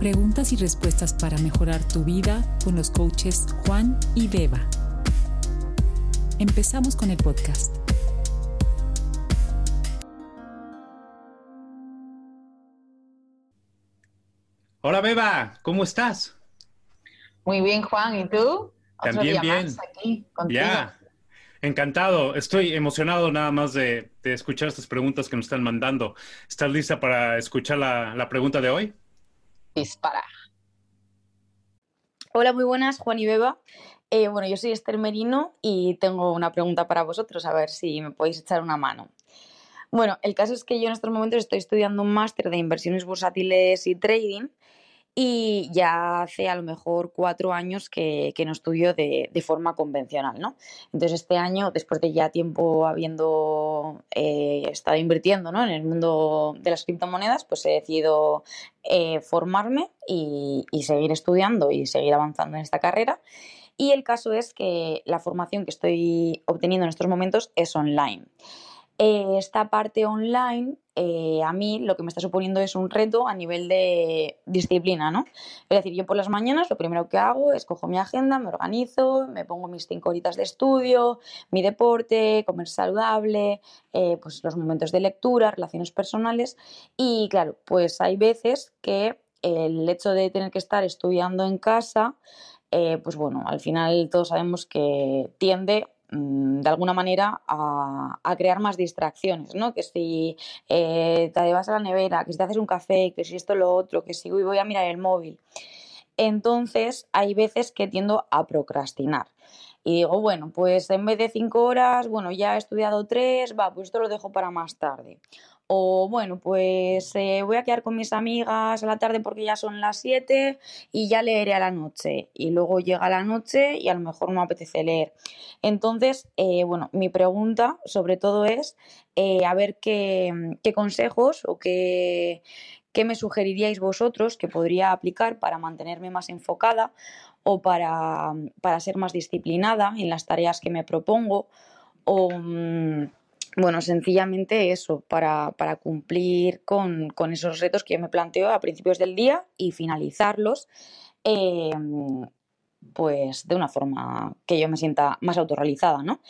Preguntas y respuestas para mejorar tu vida con los coaches Juan y Beba. Empezamos con el podcast. Hola Beba, ¿cómo estás? Muy bien, Juan, ¿y tú? También bien. Aquí, ya, encantado. Estoy emocionado nada más de, escuchar estas preguntas que nos están mandando. ¿Estás lista para escuchar la, pregunta de hoy? Dispara. Hola, muy buenas, Juan y Beba. Eh, bueno, yo soy Esther Merino y tengo una pregunta para vosotros, a ver si me podéis echar una mano. Bueno, el caso es que yo en estos momentos estoy estudiando un máster de inversiones bursátiles y trading y ya hace a lo mejor cuatro años que, no estudio de, forma convencional, ¿no? Entonces este año, después de ya tiempo habiendo eh, estado invirtiendo en el mundo de las criptomonedas, pues he decidido eh, formarme y, y seguir estudiando y seguir avanzando en esta carrera. Y el caso es que la formación que estoy obteniendo en estos momentos es online. Eh, esta parte online, eh, a mí lo que me está suponiendo es un reto a nivel de disciplina, ¿no? Es decir, yo por las mañanas lo primero que hago es cojo mi agenda, me organizo, me pongo mis cinco horitas de estudio, mi deporte, comer saludable, eh, pues los momentos de lectura, relaciones personales y claro, pues hay veces que el hecho de tener que estar estudiando en casa, pues bueno, al final todos sabemos que tiende de alguna manera a, crear más distracciones, ¿no? Que si eh, te vas a la nevera, que si te haces un café, que si esto lo otro, que si voy a mirar el móvil. Entonces hay veces que tiendo a procrastinar. Y digo, bueno, pues en vez de cinco horas, bueno, ya he estudiado tres, va, pues esto lo dejo para más tarde. O bueno, pues eh, voy a quedar con mis amigas a la tarde porque ya son las 7 y ya leeré a la noche. Y luego llega la noche y a lo mejor no me apetece leer. Entonces, eh, bueno, mi pregunta sobre todo es eh, a ver qué, consejos o qué, qué me sugeriríais vosotros que podría aplicar para mantenerme más enfocada o para, para ser más disciplinada en las tareas que me propongo mm, bueno, sencillamente eso, para, cumplir con, esos retos que yo me planteo a principios del día y finalizarlos, em, pues de una forma que yo me sienta más autorrealizada, ¿no?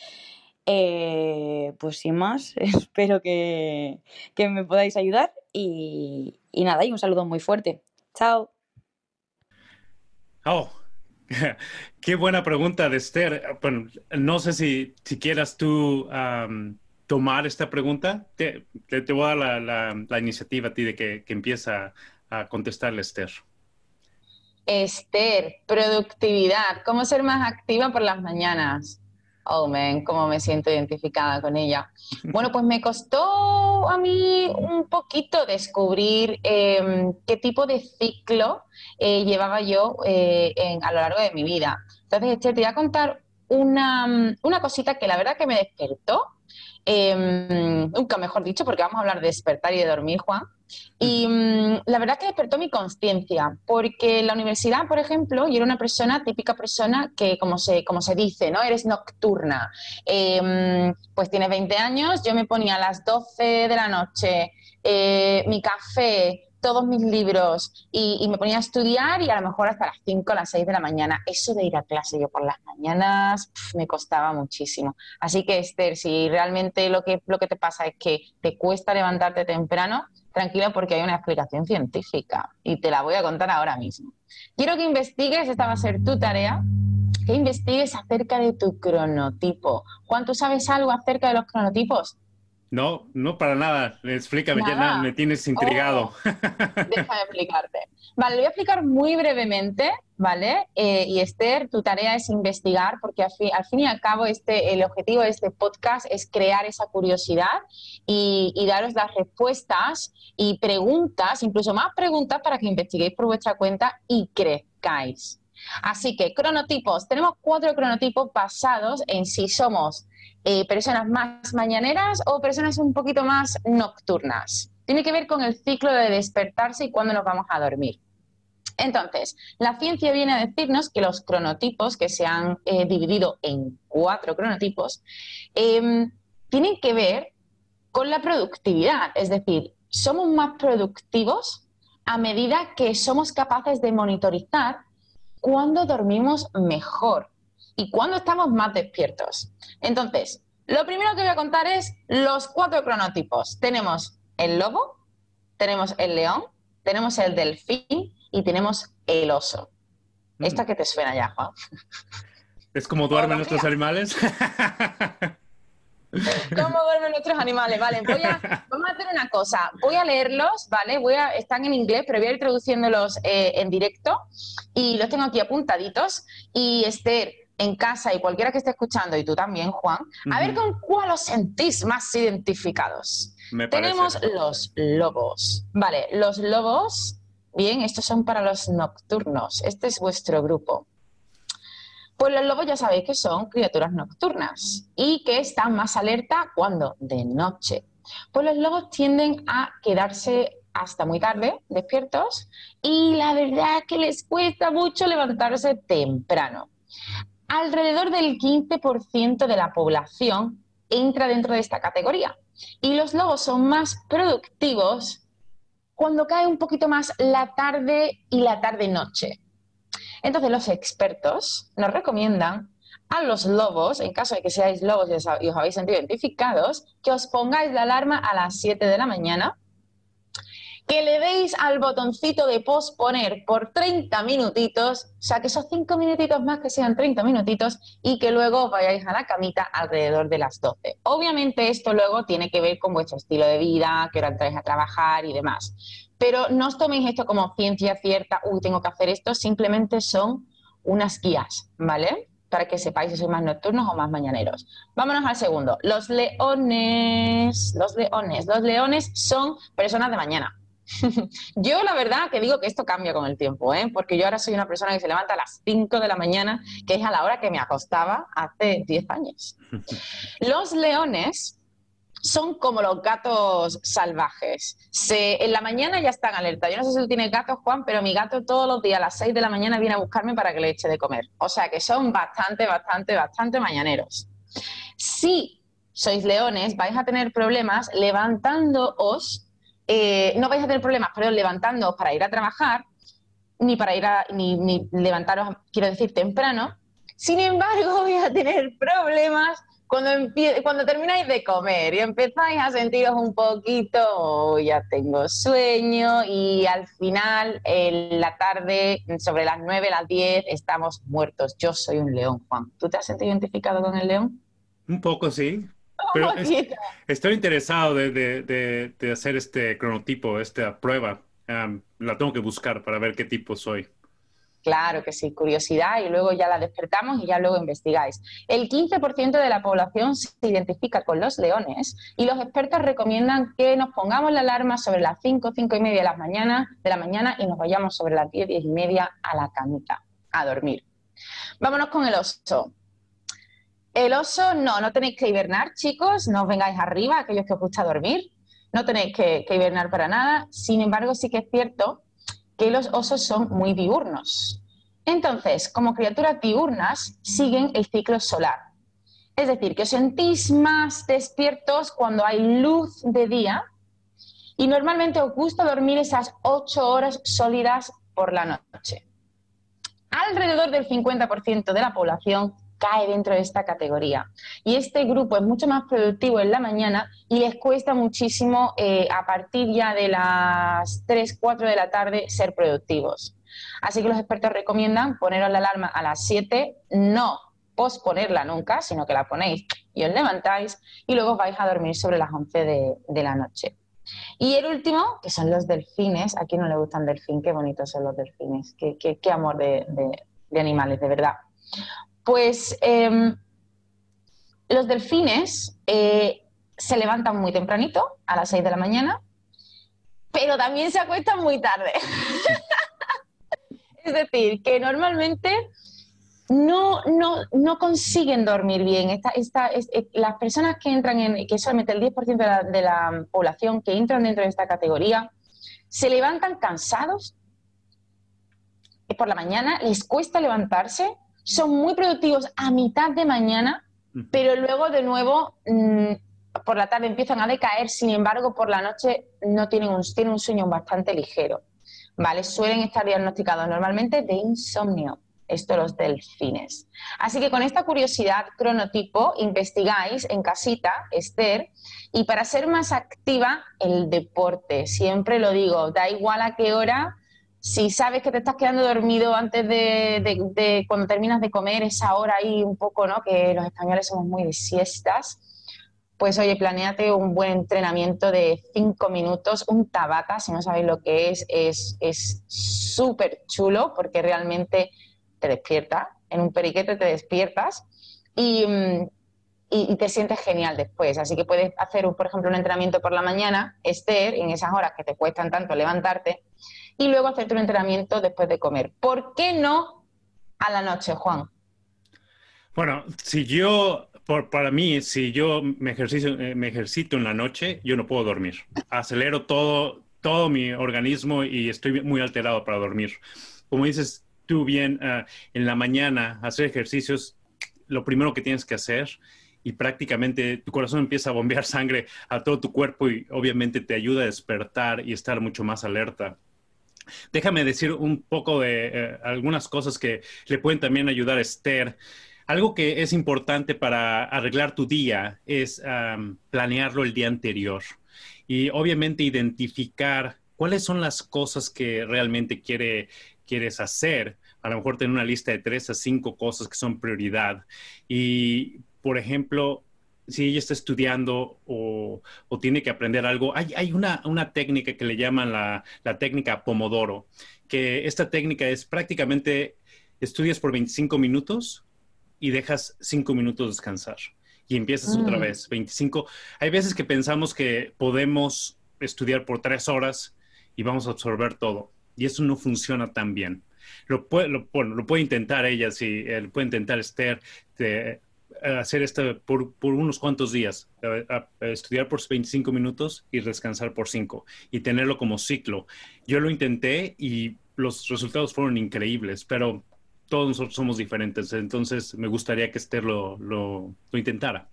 Eh, pues sin más, espero que, me podáis ayudar y, nada, y un saludo muy fuerte. Chao. Oh, qué buena pregunta de Esther. Bueno, no sé si, si quieras tú tomar esta pregunta, te, te, voy a dar la, iniciativa a ti de que, que empieza a contestarle Esther. Esther, productividad. ¿Cómo ser más activa por las mañanas? Oh, man, cómo me siento identificada con ella. Bueno, pues me costó a mí un poquito descubrir em, qué tipo de ciclo eh, llevaba yo eh, a lo largo de mi vida. Entonces, Esther, te voy a contar una, una cosita que la verdad que me despertó Em, nunca mejor dicho, porque vamos a hablar de despertar y de dormir, Juan. Y mm, la verdad que despertó mi conciencia, porque en la universidad, por ejemplo, yo era una persona, típica persona que, como se, como se dice, ¿no? Eres nocturna. Em, pues tienes 20 años, yo me ponía a las 12 de la noche eh, mi café, todos mis libros y, me ponía a estudiar y a lo mejor hasta las 5 o las 6 de la mañana. Eso de ir a clase yo por las mañanas me costaba muchísimo. Así que Esther, si realmente lo que, lo que te pasa es que te cuesta levantarte temprano, tranquila porque hay una explicación científica y te la voy a contar ahora mismo. Quiero que investigues, esta va a ser tu tarea, que investigues acerca de tu cronotipo. Juan, ¿tú sabes algo acerca de los cronotipos? No, no para nada. Explícame, ya me tienes intrigado. Oh, déjame explicarte. Vale, lo voy a explicar muy brevemente, ¿vale? Eh, y Esther, tu tarea es investigar, porque al fin, y al cabo este, el objetivo de este podcast es crear esa curiosidad y, y daros las respuestas y preguntas, incluso más preguntas para que investiguéis por vuestra cuenta y crezcáis. Así que cronotipos, tenemos cuatro cronotipos basados en si somos eh, personas más mañaneras o personas un poquito más nocturnas. Tiene que ver con el ciclo de despertarse y cuándo nos vamos a dormir. Entonces, la ciencia viene a decirnos que los cronotipos, que se han eh, dividido en cuatro cronotipos, em, tienen que ver con la productividad. Es decir, somos más productivos a medida que somos capaces de monitorizar cuándo dormimos mejor y cuándo estamos más despiertos. Entonces, lo primero que voy a contar es los cuatro cronotipos. Tenemos el lobo, tenemos el león, tenemos el delfín y tenemos el oso. Mm. ¿Esta que te suena ya, Juan? ¿Es como duermen nuestros animales? ¿Cómo duermen nuestros animales? Vale, voy a, vamos a hacer una cosa. Voy a leerlos, ¿vale? Voy a, están en inglés, pero voy a ir traduciéndolos eh, en directo y los tengo aquí apuntaditos. Y Esther, en casa y cualquiera que esté escuchando, y tú también, Juan, a ver con cuál os sentís más identificados. Tenemos los lobos. Vale, los lobos, bien, estos son para los nocturnos. Este es vuestro grupo. Pues los lobos ya sabéis que son criaturas nocturnas y que están más alerta cuando de noche. Pues los lobos tienden a quedarse hasta muy tarde despiertos y la verdad es que les cuesta mucho levantarse temprano. Alrededor del 15% de la población entra dentro de esta categoría y los lobos son más productivos cuando cae un poquito más la tarde y la tarde-noche. Entonces los expertos nos recomiendan a los lobos, en caso de que seáis lobos y os, habéis sentido identificados, que os pongáis la alarma a las 7 de la mañana, que le deis al botoncito de posponer por 30 minutitos, o sea, que esos 5 minutitos más que sean 30 minutitos y que luego vayáis a la camita alrededor de las 12. Obviamente esto luego tiene que ver con vuestro estilo de vida, que hora entráis a trabajar y demás. Pero no os toméis esto como ciencia cierta, uy, tengo que hacer esto, simplemente son unas guías, ¿vale? Para que sepáis si sois más nocturnos o más mañaneros. Vámonos al segundo. Los leones. Los leones. Los leones son personas de mañana. yo la verdad que digo que esto cambia con el tiempo, ¿eh? porque yo ahora soy una persona que se levanta a las 5 de la mañana, que es a la hora que me acostaba hace 10 años. Los leones son como los gatos salvajes. en la mañana ya están alerta. Yo no sé si tú tienes gatos, Juan, pero mi gato todos los días a las 6 de la mañana viene a buscarme para que le eche de comer. O sea que son bastante, bastante, bastante mañaneros. Si sois leones, vais a tener problemas levantándoos, eh, no vais a tener problemas, pero levantándoos para ir a trabajar, ni para ir a, ni, ni levantaros, quiero decir, temprano. Sin embargo, voy a tener problemas cuando, cuando termináis de comer y empezáis a sentiros un poquito, oh, ya tengo sueño y al final, en la tarde, sobre las 9, las 10, estamos muertos. Yo soy un león, Juan. ¿Tú te has sentido identificado con el león? Un poco, sí. Pero estoy interesado de, de, de, hacer este cronotipo, esta prueba. la tengo que buscar para ver qué tipo soy. Claro que sí, curiosidad y luego ya la despertamos y ya luego investigáis. El 15% de la población se identifica con los leones y los expertos recomiendan que nos pongamos la alarma sobre las 5, 5 y media de la mañana, de la mañana y nos vayamos sobre las 10, 10 y media a la camita, a dormir. Vámonos con el oso. El oso, no, no tenéis que hibernar, chicos, no os vengáis arriba, aquellos que os gusta dormir, no tenéis que, hibernar para nada. Sin embargo, sí que es cierto que los osos son muy diurnos. Entonces, como criaturas diurnas, siguen el ciclo solar. Es decir, que os sentís más despiertos cuando hay luz de día y normalmente os gusta dormir esas ocho horas sólidas por la noche. Alrededor del 50% de la población cae dentro de esta categoría. Y este grupo es mucho más productivo en la mañana y les cuesta muchísimo eh, a partir ya de las 3, 4 de la tarde ser productivos. Así que los expertos recomiendan poneros la alarma a las 7, no posponerla nunca, sino que la ponéis y os levantáis y luego vais a dormir sobre las 11 de, la noche. Y el último, que son los delfines. ¿A quién no le gustan delfín? Qué bonitos son los delfines. Qué, qué, amor de, de animales, de verdad. Pues em, los delfines eh, se levantan muy tempranito, a las 6 de la mañana, pero también se acuestan muy tarde. es decir, que normalmente no, no, consiguen dormir bien. Eh, las personas que entran en, que solamente el 10% de de la población que entran dentro de esta categoría, se levantan cansados por la mañana, les cuesta levantarse son muy productivos a mitad de mañana, pero luego de nuevo mm, por la tarde empiezan a decaer, sin embargo por la noche no tienen un, tienen un sueño bastante ligero. ¿vale? Suelen estar diagnosticados normalmente de insomnio. Esto los delfines. Así que con esta curiosidad cronotipo investigáis en casita, Esther, y para ser más activa, el deporte. Siempre lo digo, da igual a qué hora, si sabes que te estás quedando dormido antes de, cuando terminas de comer, esa hora ahí un poco, ¿no? Que los españoles somos muy de siestas pues oye, planeate un buen entrenamiento de cinco minutos, un tabata, si no sabéis lo que es, es súper chulo porque realmente te despierta, en un periquete te despiertas y, mm, y, te sientes genial después. Así que puedes hacer, por ejemplo, un entrenamiento por la mañana, Esther, en esas horas que te cuestan tanto levantarte, y luego hacerte un entrenamiento después de comer. ¿Por qué no a la noche, Juan? Bueno, si yo para mí, si yo me, ejercicio, eh, me ejercito en la noche, yo no puedo dormir. Acelero todo, todo mi organismo y estoy muy alterado para dormir. Como dices tú bien, ah, en la mañana hacer ejercicios, lo primero que tienes que hacer y prácticamente tu corazón empieza a bombear sangre a todo tu cuerpo y obviamente te ayuda a despertar y estar mucho más alerta. Déjame decir un poco de eh, algunas cosas que le pueden también ayudar a Esther. Algo que es importante para arreglar tu día es planearlo el día anterior y obviamente identificar cuáles son las cosas que realmente quiere, quieres hacer. A lo mejor tener una lista de tres a cinco cosas que son prioridad. Y, por ejemplo, si ella está estudiando o, tiene que aprender algo, hay, una, técnica que le llaman la, la, técnica Pomodoro, que esta técnica es prácticamente estudias por 25 minutos, y dejas cinco minutos descansar y empiezas otra mm. vez, 25. Hay veces que pensamos que podemos estudiar por tres horas y vamos a absorber todo y eso no funciona tan bien. Lo puede, lo, lo puede intentar ella, si eh, puede intentar Esther, hacer esto por, por, unos cuantos días, estudiar por 25 minutos y descansar por 5 y tenerlo como ciclo. Yo lo intenté y los resultados fueron increíbles, pero todos nosotros somos diferentes, entonces me gustaría que Esther lo, lo, intentara.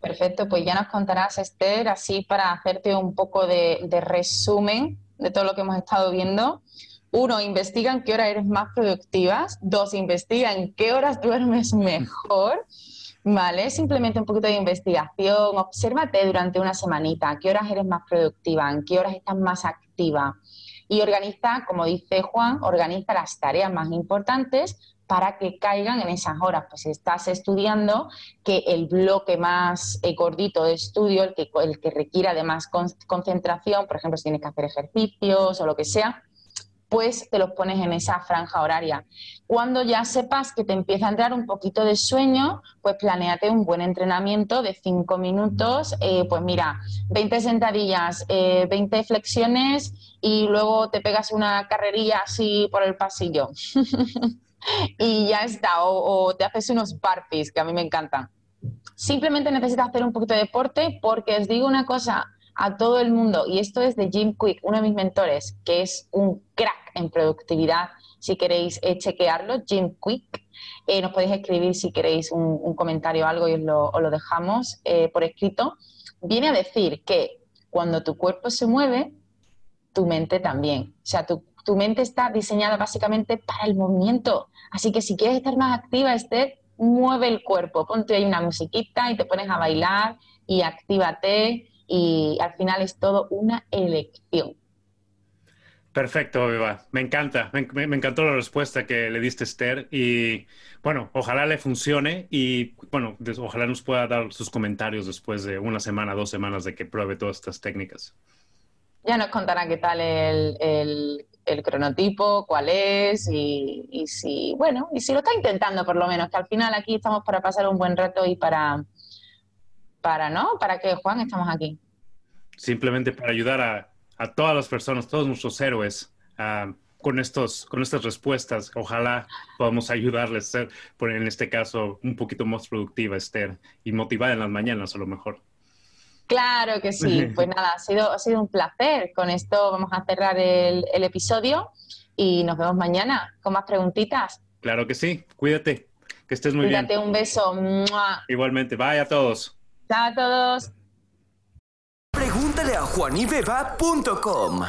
Perfecto, pues ya nos contarás, Esther, así para hacerte un poco de, de, resumen de todo lo que hemos estado viendo. Uno, investiga en qué hora eres más productiva. Dos, investiga en qué horas duermes mejor. ¿Vale? Simplemente un poquito de investigación. Obsérvate durante una semanita. ¿A qué horas eres más productiva? ¿En qué horas estás más activa? y organiza, como dice Juan, organiza las tareas más importantes para que caigan en esas horas. Pues si estás estudiando, que el bloque más eh, gordito de estudio, el que, el que requiera de más concentración, por ejemplo, si tienes que hacer ejercicios o lo que sea, pues te los pones en esa franja horaria. Cuando ya sepas que te empieza a entrar un poquito de sueño, pues planéate un buen entrenamiento de cinco minutos, eh, pues mira, 20 sentadillas, 20 eh, flexiones y luego te pegas una carrerilla así por el pasillo. y ya está, o, te haces unos burpees, que a mí me encantan. Simplemente necesitas hacer un poquito de deporte porque os digo una cosa, a todo el mundo, y esto es de Jim Quick, uno de mis mentores, que es un crack en productividad. Si queréis eh, chequearlo, Jim Quick, eh, nos podéis escribir si queréis un, comentario o algo y os lo, dejamos eh, por escrito. Viene a decir que cuando tu cuerpo se mueve, tu mente también. O sea, tu, tu mente está diseñada básicamente para el movimiento. Así que si quieres estar más activa, Esther, mueve el cuerpo. Ponte ahí una musiquita y te pones a bailar y actívate y al final es todo una elección. Perfecto, Eva. Me encanta. Me, encantó la respuesta que le diste Esther y bueno, ojalá le funcione y bueno, ojalá nos pueda dar sus comentarios después de una semana, dos semanas de que pruebe todas estas técnicas. Ya nos contará qué tal el, el, cronotipo, cuál es y, y, si, bueno, y si lo está intentando por lo menos, que al final aquí estamos para pasar un buen rato y para, para, ¿no? ¿Para qué, Juan, estamos aquí? Simplemente para ayudar a, a todas las personas, todos nuestros héroes, con, estos, con estas respuestas. Ojalá podamos ayudarles a ser, por en este caso, un poquito más productiva, Esther, y motivada en las mañanas a lo mejor. Claro que sí. Pues nada, ha sido, ha sido un placer. Con esto vamos a cerrar el, el episodio y nos vemos mañana con más preguntitas. Claro que sí. Cuídate. Que estés muy bien. Cuídate, un beso. Igualmente. Bye a todos. Chao a todos. Pregúntale a juanibeba.com.